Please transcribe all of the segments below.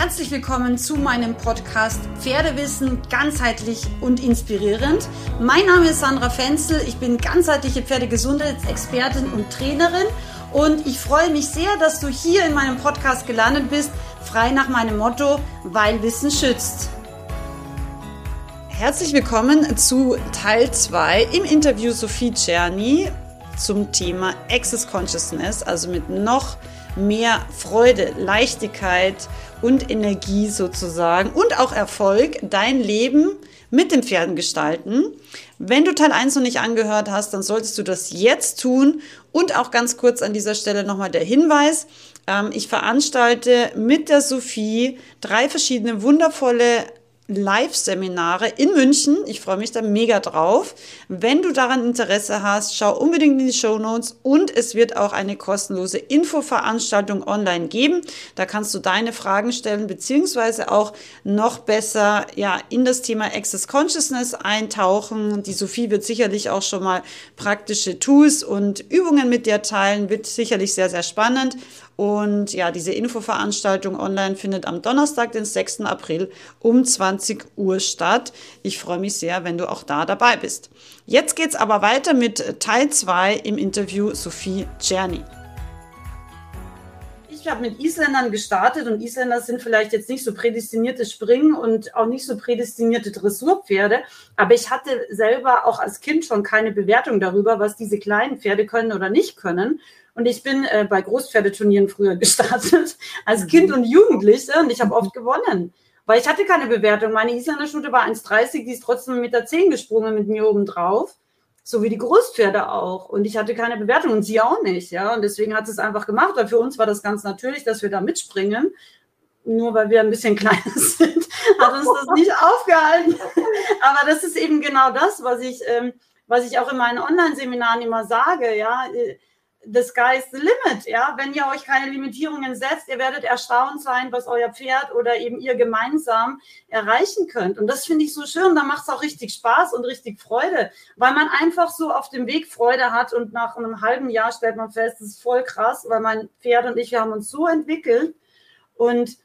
Herzlich willkommen zu meinem Podcast Pferdewissen ganzheitlich und inspirierend. Mein Name ist Sandra Fenzel, ich bin ganzheitliche Pferdegesundheitsexpertin und Trainerin und ich freue mich sehr, dass du hier in meinem Podcast gelandet bist, frei nach meinem Motto, weil Wissen schützt. Herzlich willkommen zu Teil 2 im Interview Sophie Czerny zum Thema Access Consciousness, also mit noch mehr Freude, Leichtigkeit und Energie sozusagen und auch Erfolg dein Leben mit den Pferden gestalten. Wenn du Teil 1 noch nicht angehört hast, dann solltest du das jetzt tun. Und auch ganz kurz an dieser Stelle nochmal der Hinweis. Ähm, ich veranstalte mit der Sophie drei verschiedene wundervolle Live-Seminare in München. Ich freue mich da mega drauf. Wenn du daran Interesse hast, schau unbedingt in die Show Notes und es wird auch eine kostenlose Infoveranstaltung online geben. Da kannst du deine Fragen stellen beziehungsweise auch noch besser ja in das Thema Access Consciousness eintauchen. Die Sophie wird sicherlich auch schon mal praktische Tools und Übungen mit dir teilen. Wird sicherlich sehr sehr spannend. Und ja, diese Infoveranstaltung online findet am Donnerstag, den 6. April um 20 Uhr statt. Ich freue mich sehr, wenn du auch da dabei bist. Jetzt geht's aber weiter mit Teil 2 im Interview Sophie Czerny. Ich habe mit Isländern gestartet und Isländer sind vielleicht jetzt nicht so prädestinierte Springen und auch nicht so prädestinierte Dressurpferde, aber ich hatte selber auch als Kind schon keine Bewertung darüber, was diese kleinen Pferde können oder nicht können und ich bin äh, bei Großpferdeturnieren früher gestartet, als mhm. Kind und Jugendliche. Und ich habe oft gewonnen. Weil ich hatte keine Bewertung. Meine Isländer-Stute war 1,30, die ist trotzdem mit der 10 gesprungen mit mir oben drauf. So wie die Großpferde auch. Und ich hatte keine Bewertung und sie auch nicht. Ja, und deswegen hat es einfach gemacht. Weil für uns war das ganz natürlich, dass wir da mitspringen. Nur weil wir ein bisschen kleiner sind, hat uns das nicht aufgehalten. Aber das ist eben genau das, was ich, ähm, was ich auch in meinen Online-Seminaren immer sage. Ja, the sky is the limit. Ja, wenn ihr euch keine Limitierungen setzt, ihr werdet erstaunt sein, was euer Pferd oder eben ihr gemeinsam erreichen könnt. Und das finde ich so schön. Da macht es auch richtig Spaß und richtig Freude, weil man einfach so auf dem Weg Freude hat und nach einem halben Jahr stellt man fest, das ist voll krass, weil mein Pferd und ich, wir haben uns so entwickelt und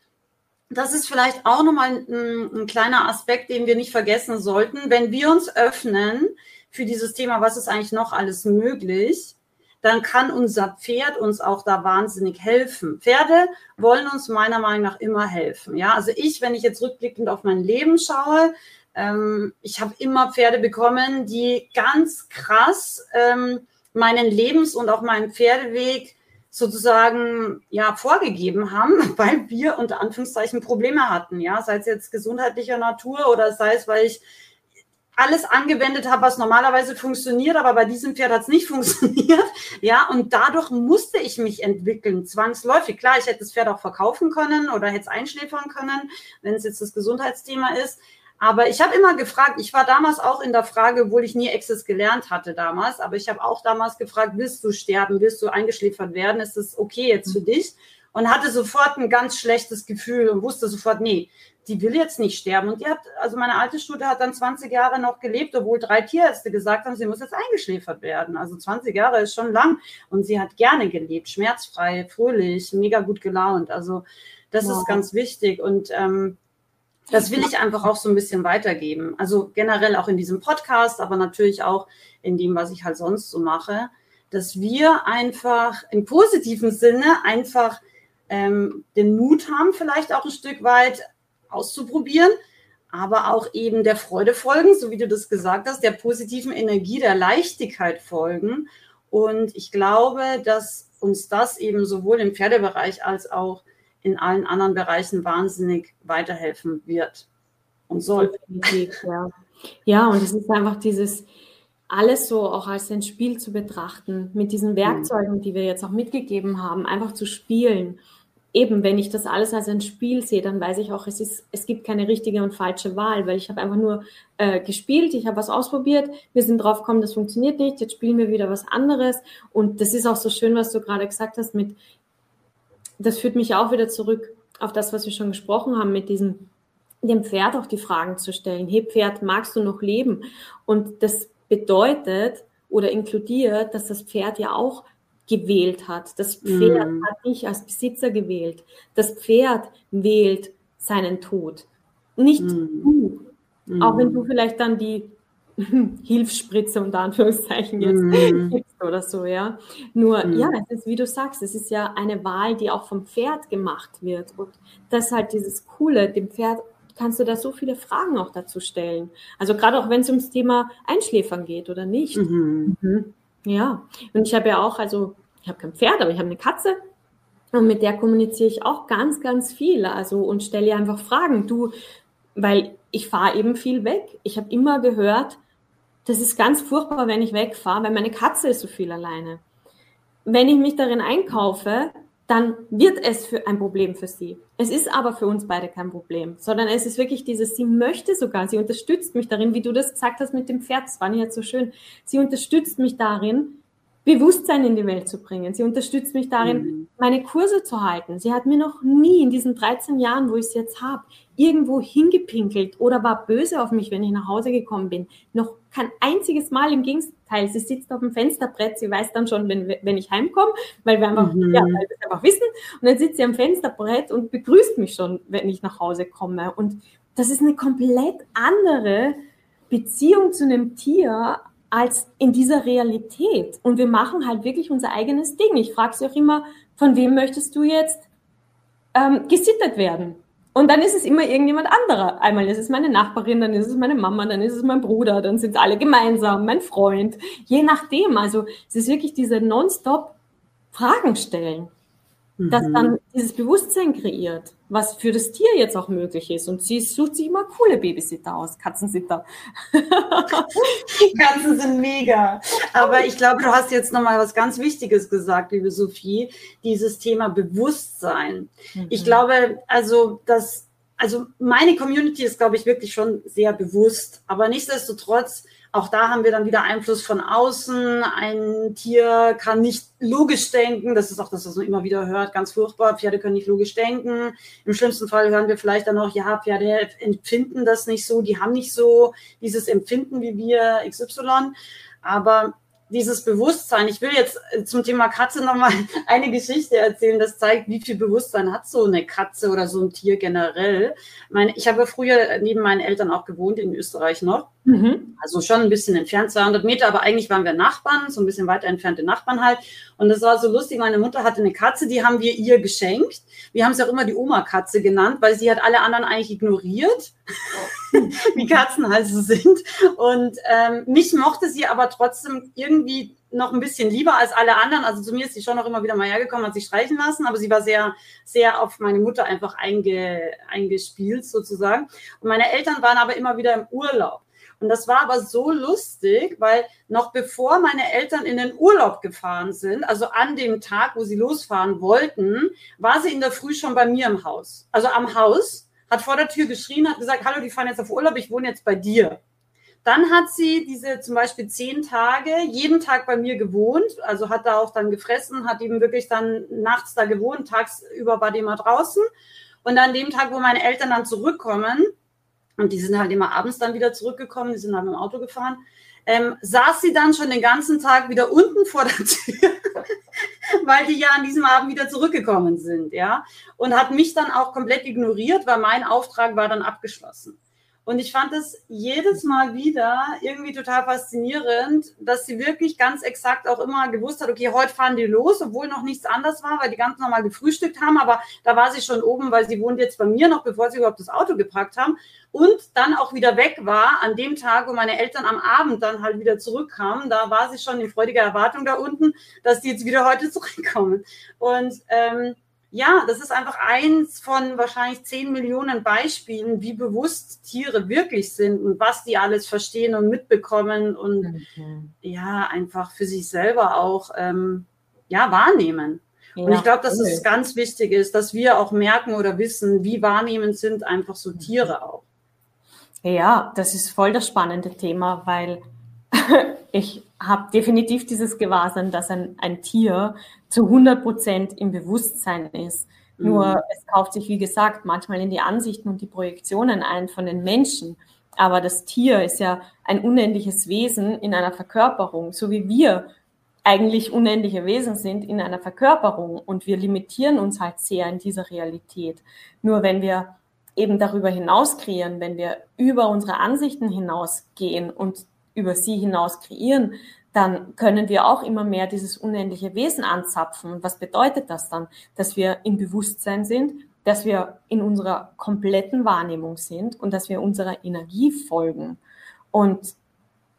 das ist vielleicht auch nochmal ein, ein kleiner Aspekt, den wir nicht vergessen sollten. Wenn wir uns öffnen für dieses Thema, was ist eigentlich noch alles möglich, dann kann unser Pferd uns auch da wahnsinnig helfen. Pferde wollen uns meiner Meinung nach immer helfen. Ja, also ich, wenn ich jetzt rückblickend auf mein Leben schaue, ähm, ich habe immer Pferde bekommen, die ganz krass ähm, meinen Lebens- und auch meinen Pferdeweg sozusagen ja vorgegeben haben, weil wir unter Anführungszeichen Probleme hatten, ja, sei es jetzt gesundheitlicher Natur oder sei es, weil ich alles angewendet habe, was normalerweise funktioniert, aber bei diesem Pferd hat es nicht funktioniert. Ja, und dadurch musste ich mich entwickeln, zwangsläufig. Klar, ich hätte das Pferd auch verkaufen können oder hätte es einschläfern können, wenn es jetzt das Gesundheitsthema ist. Aber ich habe immer gefragt, ich war damals auch in der Frage, obwohl ich nie Access gelernt hatte damals, aber ich habe auch damals gefragt, willst du sterben, willst du eingeschläfert werden, ist das okay jetzt für dich? Und hatte sofort ein ganz schlechtes Gefühl und wusste sofort, nee, die will jetzt nicht sterben. Und die hat, also meine alte Stute hat dann 20 Jahre noch gelebt, obwohl drei Tierärzte gesagt haben, sie muss jetzt eingeschläfert werden. Also 20 Jahre ist schon lang. Und sie hat gerne gelebt, schmerzfrei, fröhlich, mega gut gelaunt. Also das wow. ist ganz wichtig. Und ähm, das will ich einfach auch so ein bisschen weitergeben. Also generell auch in diesem Podcast, aber natürlich auch in dem, was ich halt sonst so mache, dass wir einfach im positiven Sinne einfach ähm, den Mut haben, vielleicht auch ein Stück weit auszuprobieren, aber auch eben der Freude folgen, so wie du das gesagt hast, der positiven Energie, der Leichtigkeit folgen. Und ich glaube, dass uns das eben sowohl im Pferdebereich als auch in allen anderen Bereichen wahnsinnig weiterhelfen wird und soll. Ja. ja, und es ist einfach dieses, alles so auch als ein Spiel zu betrachten, mit diesen mhm. Werkzeugen, die wir jetzt auch mitgegeben haben, einfach zu spielen eben, wenn ich das alles als ein Spiel sehe, dann weiß ich auch, es, ist, es gibt keine richtige und falsche Wahl, weil ich habe einfach nur äh, gespielt, ich habe was ausprobiert, wir sind drauf gekommen, das funktioniert nicht, jetzt spielen wir wieder was anderes. Und das ist auch so schön, was du gerade gesagt hast, mit, das führt mich auch wieder zurück auf das, was wir schon gesprochen haben, mit diesem, dem Pferd auch die Fragen zu stellen. Hey Pferd, magst du noch leben? Und das bedeutet oder inkludiert, dass das Pferd ja auch gewählt hat. Das Pferd mm. hat dich als Besitzer gewählt. Das Pferd wählt seinen Tod. Nicht mhm. du. Mhm. Auch wenn du vielleicht dann die Hilfsspritze unter Anführungszeichen jetzt mhm. gibst oder so, ja. Nur, mhm. ja, es ist, wie du sagst, es ist ja eine Wahl, die auch vom Pferd gemacht wird. Und das ist halt dieses Coole, dem Pferd kannst du da so viele Fragen auch dazu stellen. Also gerade auch wenn es ums Thema Einschläfern geht oder nicht. Mhm. Mhm. Ja, und ich habe ja auch, also ich habe kein Pferd, aber ich habe eine Katze und mit der kommuniziere ich auch ganz, ganz viel. Also und stelle ihr einfach Fragen. Du, weil ich fahre eben viel weg. Ich habe immer gehört, das ist ganz furchtbar, wenn ich wegfahre, weil meine Katze ist so viel alleine. Wenn ich mich darin einkaufe, dann wird es für ein Problem für sie. Es ist aber für uns beide kein Problem, sondern es ist wirklich dieses, sie möchte sogar, sie unterstützt mich darin, wie du das gesagt hast mit dem Pferd, das war nicht so schön. Sie unterstützt mich darin, Bewusstsein in die Welt zu bringen. Sie unterstützt mich darin, mhm. meine Kurse zu halten. Sie hat mir noch nie in diesen 13 Jahren, wo ich es jetzt habe, irgendwo hingepinkelt oder war böse auf mich, wenn ich nach Hause gekommen bin. Noch kein einziges Mal im Gegenteil. Sie sitzt auf dem Fensterbrett, sie weiß dann schon, wenn, wenn ich heimkomme, weil wir einfach, mhm. ja, weil wir es einfach wissen. Und dann sitzt sie am Fensterbrett und begrüßt mich schon, wenn ich nach Hause komme. Und das ist eine komplett andere Beziehung zu einem Tier, als in dieser Realität. Und wir machen halt wirklich unser eigenes Ding. Ich frage sie auch immer, von wem möchtest du jetzt ähm, gesittet werden? Und dann ist es immer irgendjemand anderer. Einmal ist es meine Nachbarin, dann ist es meine Mama, dann ist es mein Bruder, dann sind es alle gemeinsam, mein Freund. Je nachdem. Also es ist wirklich diese nonstop Fragen stellen das dann mhm. dieses Bewusstsein kreiert, was für das Tier jetzt auch möglich ist. Und sie sucht sich immer coole Babysitter aus, Katzensitter. Katzen sind mega. Aber ich glaube, du hast jetzt nochmal was ganz Wichtiges gesagt, liebe Sophie, dieses Thema Bewusstsein. Mhm. Ich glaube, also das, also meine Community ist, glaube ich, wirklich schon sehr bewusst. Aber nichtsdestotrotz auch da haben wir dann wieder Einfluss von außen. Ein Tier kann nicht logisch denken. Das ist auch das, was man immer wieder hört. Ganz furchtbar. Pferde können nicht logisch denken. Im schlimmsten Fall hören wir vielleicht dann noch, ja, Pferde empfinden das nicht so. Die haben nicht so dieses Empfinden wie wir XY. Aber dieses Bewusstsein. Ich will jetzt zum Thema Katze nochmal eine Geschichte erzählen, das zeigt, wie viel Bewusstsein hat so eine Katze oder so ein Tier generell. Meine, ich habe früher neben meinen Eltern auch gewohnt in Österreich noch. Mhm. Also schon ein bisschen entfernt, 200 Meter, aber eigentlich waren wir Nachbarn, so ein bisschen weiter entfernte Nachbarn halt. Und das war so lustig. Meine Mutter hatte eine Katze, die haben wir ihr geschenkt. Wir haben sie auch immer die Oma-Katze genannt, weil sie hat alle anderen eigentlich ignoriert, wie Katzen halt so sind. Und ähm, mich mochte sie aber trotzdem irgendwie noch ein bisschen lieber als alle anderen. Also zu mir ist sie schon noch immer wieder mal hergekommen, hat sich streichen lassen, aber sie war sehr, sehr auf meine Mutter einfach einge, eingespielt sozusagen. Und meine Eltern waren aber immer wieder im Urlaub. Und das war aber so lustig, weil noch bevor meine Eltern in den Urlaub gefahren sind, also an dem Tag, wo sie losfahren wollten, war sie in der Früh schon bei mir im Haus. Also am Haus, hat vor der Tür geschrien, hat gesagt, hallo, die fahren jetzt auf Urlaub, ich wohne jetzt bei dir. Dann hat sie diese zum Beispiel zehn Tage jeden Tag bei mir gewohnt, also hat da auch dann gefressen, hat eben wirklich dann nachts da gewohnt, tagsüber war die immer draußen. Und an dem Tag, wo meine Eltern dann zurückkommen, und die sind halt immer abends dann wieder zurückgekommen, die sind halt mit dem Auto gefahren, ähm, saß sie dann schon den ganzen Tag wieder unten vor der Tür, weil die ja an diesem Abend wieder zurückgekommen sind, ja. Und hat mich dann auch komplett ignoriert, weil mein Auftrag war dann abgeschlossen. Und ich fand es jedes Mal wieder irgendwie total faszinierend, dass sie wirklich ganz exakt auch immer gewusst hat, okay, heute fahren die los, obwohl noch nichts anders war, weil die ganz normal gefrühstückt haben, aber da war sie schon oben, weil sie wohnt jetzt bei mir noch, bevor sie überhaupt das Auto gepackt haben und dann auch wieder weg war an dem Tag, wo meine Eltern am Abend dann halt wieder zurückkamen. Da war sie schon in freudiger Erwartung da unten, dass die jetzt wieder heute zurückkommen. Und ähm, ja, das ist einfach eins von wahrscheinlich zehn Millionen Beispielen, wie bewusst Tiere wirklich sind und was die alles verstehen und mitbekommen und mhm. ja, einfach für sich selber auch ähm, ja, wahrnehmen. Ja, und ich glaube, dass es ganz wichtig ist, dass wir auch merken oder wissen, wie wahrnehmend sind einfach so Tiere auch. Ja, das ist voll das spannende Thema, weil ich habe definitiv dieses Gewahrsein, dass ein, ein Tier zu 100 Prozent im Bewusstsein ist. Mhm. Nur es kauft sich, wie gesagt, manchmal in die Ansichten und die Projektionen ein von den Menschen. Aber das Tier ist ja ein unendliches Wesen in einer Verkörperung, so wie wir eigentlich unendliche Wesen sind in einer Verkörperung und wir limitieren uns halt sehr in dieser Realität. Nur wenn wir eben darüber hinaus kreieren, wenn wir über unsere Ansichten hinausgehen und über sie hinaus kreieren, dann können wir auch immer mehr dieses unendliche Wesen anzapfen. Und was bedeutet das dann? Dass wir im Bewusstsein sind, dass wir in unserer kompletten Wahrnehmung sind und dass wir unserer Energie folgen. Und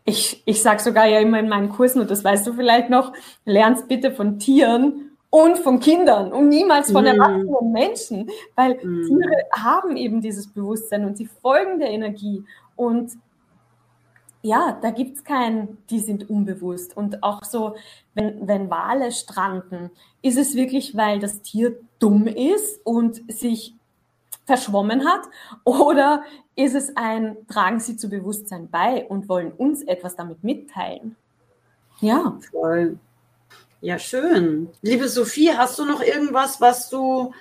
ich, ich sage sogar ja immer in meinen Kursen, und das weißt du vielleicht noch, lernst bitte von Tieren und von Kindern und niemals von mm. erwachsenen Menschen, weil mm. Tiere haben eben dieses Bewusstsein und sie folgen der Energie. Und ja, da gibt's keinen, die sind unbewusst. Und auch so, wenn, wenn Wale stranden, ist es wirklich, weil das Tier dumm ist und sich verschwommen hat? Oder ist es ein, tragen sie zu Bewusstsein bei und wollen uns etwas damit mitteilen? Ja. Voll. Ja, schön. Liebe Sophie, hast du noch irgendwas, was du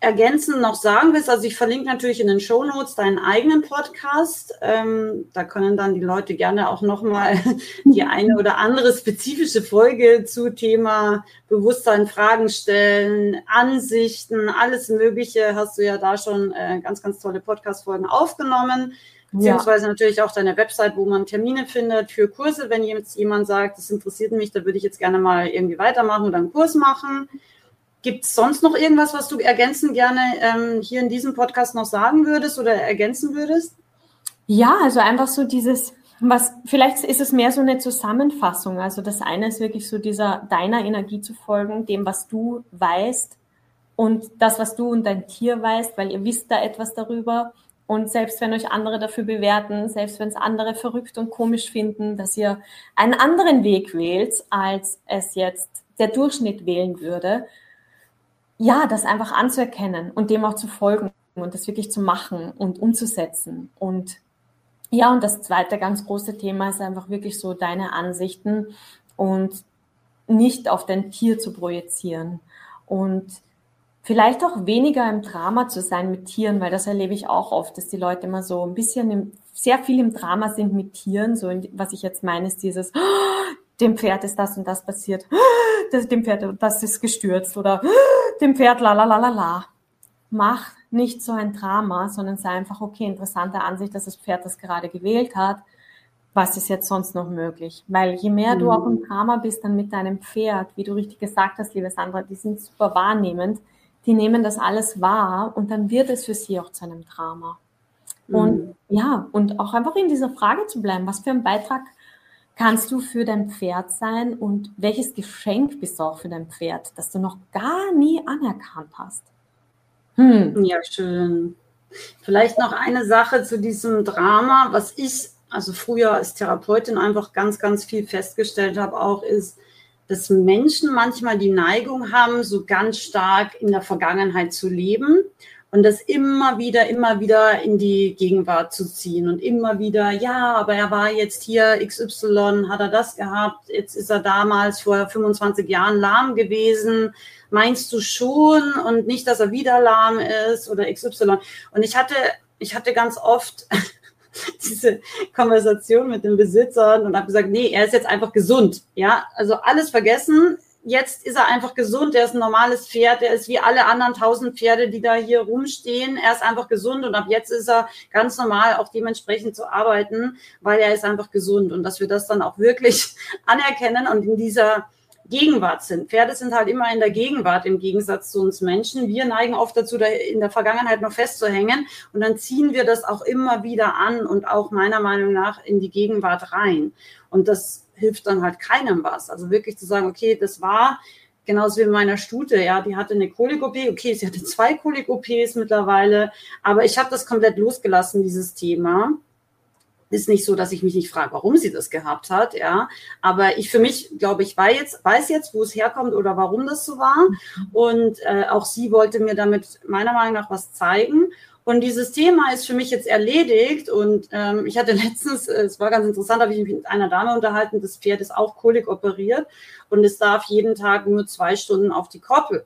ergänzend noch sagen willst, also ich verlinke natürlich in den Show Notes deinen eigenen Podcast. Ähm, da können dann die Leute gerne auch nochmal die eine oder andere spezifische Folge zu Thema Bewusstsein, Fragen stellen, Ansichten, alles Mögliche. Hast du ja da schon äh, ganz, ganz tolle Podcast-Folgen aufgenommen. Beziehungsweise ja. natürlich auch deine Website, wo man Termine findet für Kurse. Wenn jetzt jemand sagt, das interessiert mich, da würde ich jetzt gerne mal irgendwie weitermachen oder einen Kurs machen. Gibt es sonst noch irgendwas, was du ergänzend gerne ähm, hier in diesem Podcast noch sagen würdest oder ergänzen würdest? Ja, also einfach so dieses, was, vielleicht ist es mehr so eine Zusammenfassung. Also das eine ist wirklich so dieser deiner Energie zu folgen, dem, was du weißt und das, was du und dein Tier weißt, weil ihr wisst da etwas darüber. Und selbst wenn euch andere dafür bewerten, selbst wenn es andere verrückt und komisch finden, dass ihr einen anderen Weg wählt, als es jetzt der Durchschnitt wählen würde, ja, das einfach anzuerkennen und dem auch zu folgen und das wirklich zu machen und umzusetzen. Und ja, und das zweite ganz große Thema ist einfach wirklich so deine Ansichten und nicht auf dein Tier zu projizieren und vielleicht auch weniger im Drama zu sein mit Tieren, weil das erlebe ich auch oft, dass die Leute immer so ein bisschen im, sehr viel im Drama sind mit Tieren. So, was ich jetzt meine, ist dieses, oh, dem Pferd ist das und das passiert, oh, dem Pferd das ist gestürzt oder oh, dem Pferd la la la la la. Mach nicht so ein Drama, sondern sei einfach, okay, interessante Ansicht, dass das Pferd das gerade gewählt hat. Was ist jetzt sonst noch möglich? Weil je mehr mhm. du auch im Drama bist, dann mit deinem Pferd, wie du richtig gesagt hast, liebe Sandra, die sind super wahrnehmend, die nehmen das alles wahr und dann wird es für sie auch zu einem Drama. Mhm. Und ja, und auch einfach in dieser Frage zu bleiben, was für einen Beitrag kannst du für dein Pferd sein und welches Geschenk bist du auch für dein Pferd, das du noch gar nie anerkannt hast? Hm. Ja, schön. Vielleicht noch eine Sache zu diesem Drama, was ich also früher als Therapeutin einfach ganz, ganz viel festgestellt habe, auch ist, dass Menschen manchmal die Neigung haben, so ganz stark in der Vergangenheit zu leben und das immer wieder, immer wieder in die Gegenwart zu ziehen und immer wieder, ja, aber er war jetzt hier XY, hat er das gehabt, jetzt ist er damals vor 25 Jahren lahm gewesen, meinst du schon und nicht, dass er wieder lahm ist oder XY. Und ich hatte, ich hatte ganz oft diese Konversation mit den Besitzern und habe gesagt, nee, er ist jetzt einfach gesund. Ja, also alles vergessen jetzt ist er einfach gesund, er ist ein normales Pferd, er ist wie alle anderen tausend Pferde, die da hier rumstehen. Er ist einfach gesund und ab jetzt ist er ganz normal auch dementsprechend zu arbeiten, weil er ist einfach gesund und dass wir das dann auch wirklich anerkennen und in dieser Gegenwart sind. Pferde sind halt immer in der Gegenwart im Gegensatz zu uns Menschen. Wir neigen oft dazu, da in der Vergangenheit noch festzuhängen und dann ziehen wir das auch immer wieder an und auch meiner Meinung nach in die Gegenwart rein. Und das hilft dann halt keinem was. Also wirklich zu sagen, okay, das war genauso wie in meiner Stute, ja, die hatte eine Kolik-OP, okay, sie hatte zwei Kolik-OPs mittlerweile, aber ich habe das komplett losgelassen, dieses Thema. Ist nicht so, dass ich mich nicht frage, warum sie das gehabt hat, ja. Aber ich für mich, glaube ich, weiß jetzt, weiß jetzt, wo es herkommt oder warum das so war. Und äh, auch sie wollte mir damit meiner Meinung nach was zeigen. Und dieses Thema ist für mich jetzt erledigt. Und ähm, ich hatte letztens, äh, es war ganz interessant, habe ich mich mit einer Dame unterhalten, das Pferd ist auch Kolik operiert und es darf jeden Tag nur zwei Stunden auf die Koppel.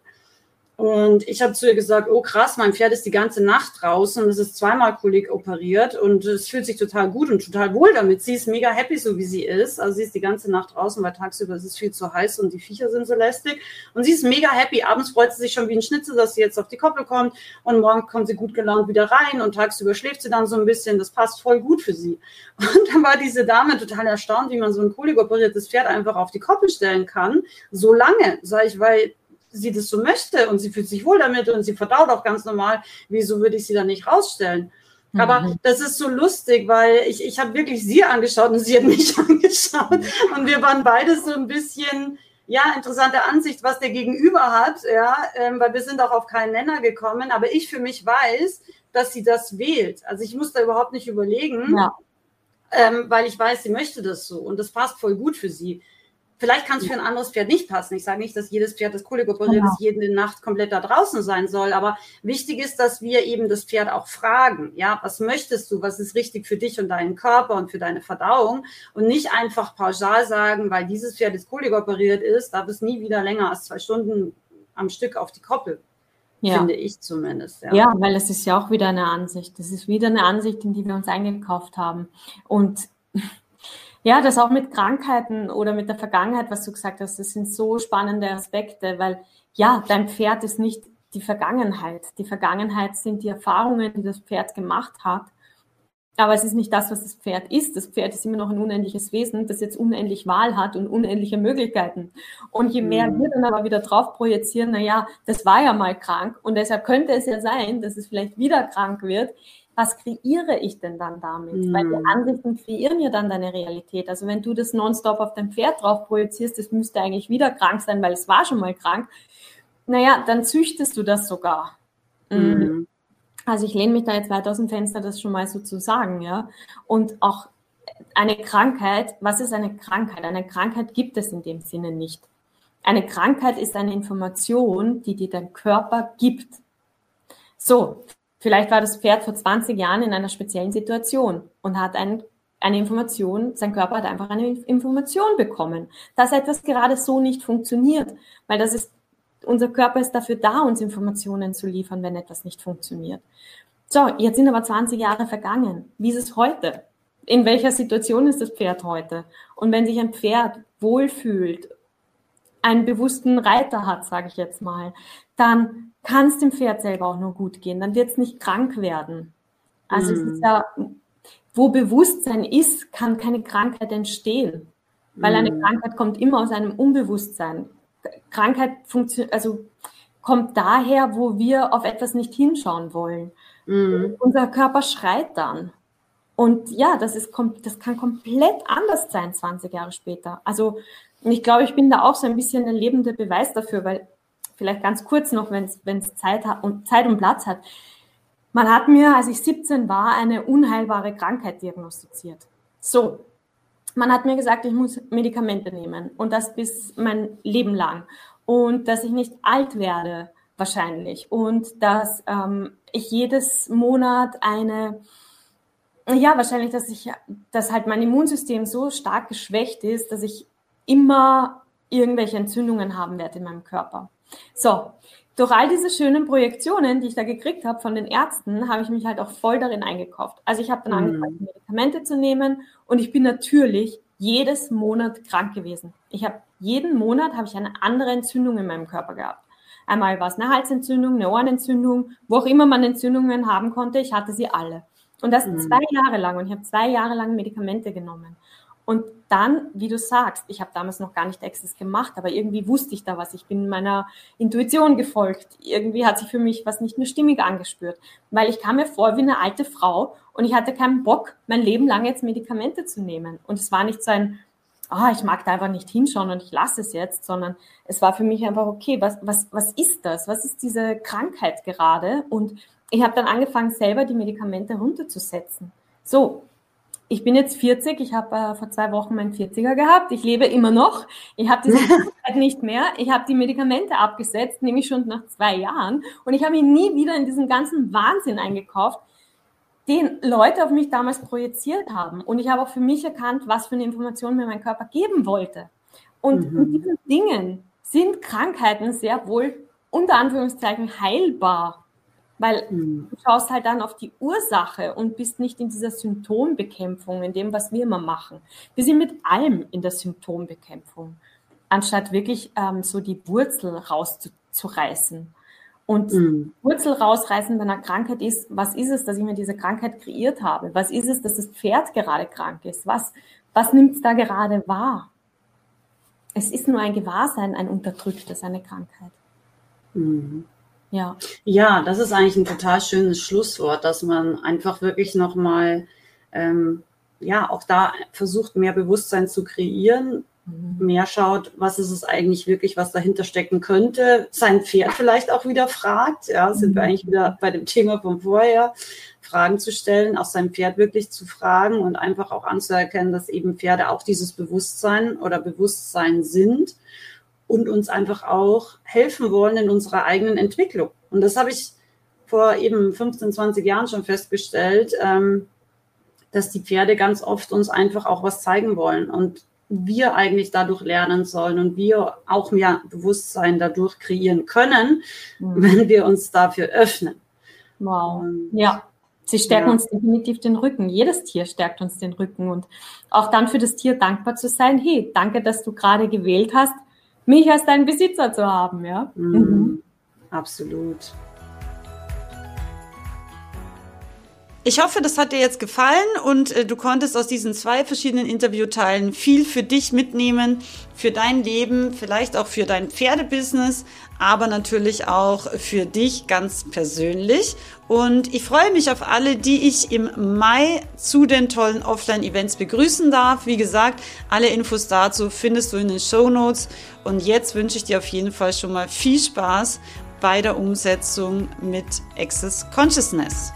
Und ich habe zu ihr gesagt, oh krass, mein Pferd ist die ganze Nacht draußen und es ist zweimal Kolik operiert und es fühlt sich total gut und total wohl damit. Sie ist mega happy, so wie sie ist. Also sie ist die ganze Nacht draußen, weil tagsüber ist es viel zu heiß und die Viecher sind so lästig. Und sie ist mega happy. Abends freut sie sich schon wie ein Schnitzel, dass sie jetzt auf die Koppel kommt und morgen kommt sie gut gelaunt wieder rein und tagsüber schläft sie dann so ein bisschen. Das passt voll gut für sie. Und dann war diese Dame total erstaunt, wie man so ein Kolik operiertes Pferd einfach auf die Koppel stellen kann. So lange, sage ich, weil sie das so möchte und sie fühlt sich wohl damit und sie verdaut auch ganz normal, wieso würde ich sie dann nicht rausstellen? Mhm. Aber das ist so lustig, weil ich, ich habe wirklich sie angeschaut und sie hat mich angeschaut und wir waren beide so ein bisschen, ja, interessante Ansicht, was der Gegenüber hat, ja, ähm, weil wir sind auch auf keinen Nenner gekommen, aber ich für mich weiß, dass sie das wählt. Also ich muss da überhaupt nicht überlegen, ja. ähm, weil ich weiß, sie möchte das so und das passt voll gut für sie. Vielleicht kann es für ein anderes Pferd nicht passen. Ich sage nicht, dass jedes Pferd, das Kolik operiert genau. ist, jede Nacht komplett da draußen sein soll. Aber wichtig ist, dass wir eben das Pferd auch fragen. Ja, was möchtest du? Was ist richtig für dich und deinen Körper und für deine Verdauung? Und nicht einfach pauschal sagen, weil dieses Pferd das Kolik operiert ist, darf es nie wieder länger als zwei Stunden am Stück auf die Koppel. Ja. Finde ich zumindest. Ja. ja, weil es ist ja auch wieder eine Ansicht. Das ist wieder eine Ansicht, in die wir uns eingekauft haben. Und ja, das auch mit Krankheiten oder mit der Vergangenheit, was du gesagt hast, das sind so spannende Aspekte, weil ja, dein Pferd ist nicht die Vergangenheit. Die Vergangenheit sind die Erfahrungen, die das Pferd gemacht hat. Aber es ist nicht das, was das Pferd ist. Das Pferd ist immer noch ein unendliches Wesen, das jetzt unendlich Wahl hat und unendliche Möglichkeiten. Und je mehr mhm. wir dann aber wieder drauf projizieren, na ja, das war ja mal krank und deshalb könnte es ja sein, dass es vielleicht wieder krank wird, was kreiere ich denn dann damit? Mhm. Weil die mhm. Ansichten kreieren ja dann deine Realität. Also wenn du das nonstop auf dein Pferd drauf projizierst, das müsste eigentlich wieder krank sein, weil es war schon mal krank. Naja, dann züchtest du das sogar. Mhm. mhm. Also ich lehne mich da jetzt weit aus dem Fenster, das schon mal so zu sagen, ja. Und auch eine Krankheit, was ist eine Krankheit? Eine Krankheit gibt es in dem Sinne nicht. Eine Krankheit ist eine Information, die dir dein Körper gibt. So, Vielleicht war das Pferd vor 20 Jahren in einer speziellen Situation und hat ein, eine Information, sein Körper hat einfach eine Information bekommen, dass etwas gerade so nicht funktioniert, weil das ist, unser Körper ist dafür da, uns Informationen zu liefern, wenn etwas nicht funktioniert. So, jetzt sind aber 20 Jahre vergangen. Wie ist es heute? In welcher Situation ist das Pferd heute? Und wenn sich ein Pferd wohlfühlt, einen bewussten Reiter hat, sage ich jetzt mal, dann kann es dem Pferd selber auch nur gut gehen. Dann wird es nicht krank werden. Also mm. es ist mhm. ja, wo Bewusstsein ist, kann keine Krankheit entstehen. Weil eine mhm. Krankheit kommt immer aus einem Unbewusstsein. Krankheit funktioniert, also kommt daher, wo wir auf etwas nicht hinschauen wollen. Mm. Unser Körper schreit dann. Und ja, das, ist, das kann komplett anders sein 20 Jahre später. Also ich glaube, ich bin da auch so ein bisschen ein lebender Beweis dafür, weil vielleicht ganz kurz noch, wenn es Zeit, und, Zeit und Platz hat. Man hat mir, als ich 17 war, eine unheilbare Krankheit diagnostiziert. So, man hat mir gesagt, ich muss Medikamente nehmen und das bis mein Leben lang und dass ich nicht alt werde wahrscheinlich und dass ähm, ich jedes Monat eine ja wahrscheinlich, dass ich dass halt mein Immunsystem so stark geschwächt ist, dass ich immer irgendwelche Entzündungen haben werde in meinem Körper. So, durch all diese schönen Projektionen, die ich da gekriegt habe von den Ärzten, habe ich mich halt auch voll darin eingekauft. Also ich habe dann mhm. angefangen, Medikamente zu nehmen und ich bin natürlich jedes Monat krank gewesen. Ich habe jeden Monat habe ich eine andere Entzündung in meinem Körper gehabt. Einmal war es eine Halsentzündung, eine Ohrenentzündung, wo auch immer man Entzündungen haben konnte, ich hatte sie alle. Und das mhm. zwei Jahre lang und ich habe zwei Jahre lang Medikamente genommen. Und dann, wie du sagst, ich habe damals noch gar nicht Access gemacht, aber irgendwie wusste ich da was. Ich bin meiner Intuition gefolgt. Irgendwie hat sich für mich was nicht mehr stimmig angespürt, weil ich kam mir vor wie eine alte Frau und ich hatte keinen Bock, mein Leben lang jetzt Medikamente zu nehmen. Und es war nicht so ein, ah, oh, ich mag da einfach nicht hinschauen und ich lasse es jetzt, sondern es war für mich einfach, okay, was, was, was ist das? Was ist diese Krankheit gerade? Und ich habe dann angefangen, selber die Medikamente runterzusetzen. So, ich bin jetzt 40, ich habe äh, vor zwei Wochen meinen 40er gehabt, ich lebe immer noch, ich habe diese Zeit nicht mehr, ich habe die Medikamente abgesetzt, nämlich schon nach zwei Jahren. Und ich habe mich nie wieder in diesen ganzen Wahnsinn eingekauft, den Leute auf mich damals projiziert haben. Und ich habe auch für mich erkannt, was für eine Information mir mein Körper geben wollte. Und mhm. in diesen Dingen sind Krankheiten sehr wohl unter Anführungszeichen heilbar, weil mhm. du schaust halt dann auf die Ursache und bist nicht in dieser Symptombekämpfung, in dem, was wir immer machen. Wir sind mit allem in der Symptombekämpfung, anstatt wirklich ähm, so die Wurzel rauszureißen. Und mhm. Wurzel rausreißen bei einer Krankheit ist, was ist es, dass ich mir diese Krankheit kreiert habe? Was ist es, dass das Pferd gerade krank ist? Was, was nimmt es da gerade wahr? Es ist nur ein Gewahrsein, ein unterdrücktes, eine Krankheit. Mhm. Ja. Ja, das ist eigentlich ein total schönes Schlusswort, dass man einfach wirklich nochmal, ähm, ja, auch da versucht, mehr Bewusstsein zu kreieren, Mhm. mehr schaut, was ist es eigentlich wirklich, was dahinter stecken könnte, sein Pferd vielleicht auch wieder fragt, ja, sind wir mhm. eigentlich wieder bei dem Thema von vorher, Fragen zu stellen, auch sein Pferd wirklich zu fragen und einfach auch anzuerkennen, dass eben Pferde auch dieses Bewusstsein oder Bewusstsein sind und uns einfach auch helfen wollen in unserer eigenen Entwicklung. Und das habe ich vor eben 15, 20 Jahren schon festgestellt, ähm, dass die Pferde ganz oft uns einfach auch was zeigen wollen. Und wir eigentlich dadurch lernen sollen und wir auch mehr Bewusstsein dadurch kreieren können, mhm. wenn wir uns dafür öffnen. Wow. Und, ja. Sie stärken ja. uns definitiv den Rücken. Jedes Tier stärkt uns den Rücken und auch dann für das Tier dankbar zu sein. Hey, danke, dass du gerade gewählt hast, mich als deinen Besitzer zu haben. Ja. Mhm. Absolut. Ich hoffe, das hat dir jetzt gefallen und äh, du konntest aus diesen zwei verschiedenen Interviewteilen viel für dich mitnehmen, für dein Leben, vielleicht auch für dein Pferdebusiness, aber natürlich auch für dich ganz persönlich. Und ich freue mich auf alle, die ich im Mai zu den tollen Offline-Events begrüßen darf. Wie gesagt, alle Infos dazu findest du in den Show Notes. Und jetzt wünsche ich dir auf jeden Fall schon mal viel Spaß bei der Umsetzung mit Access Consciousness.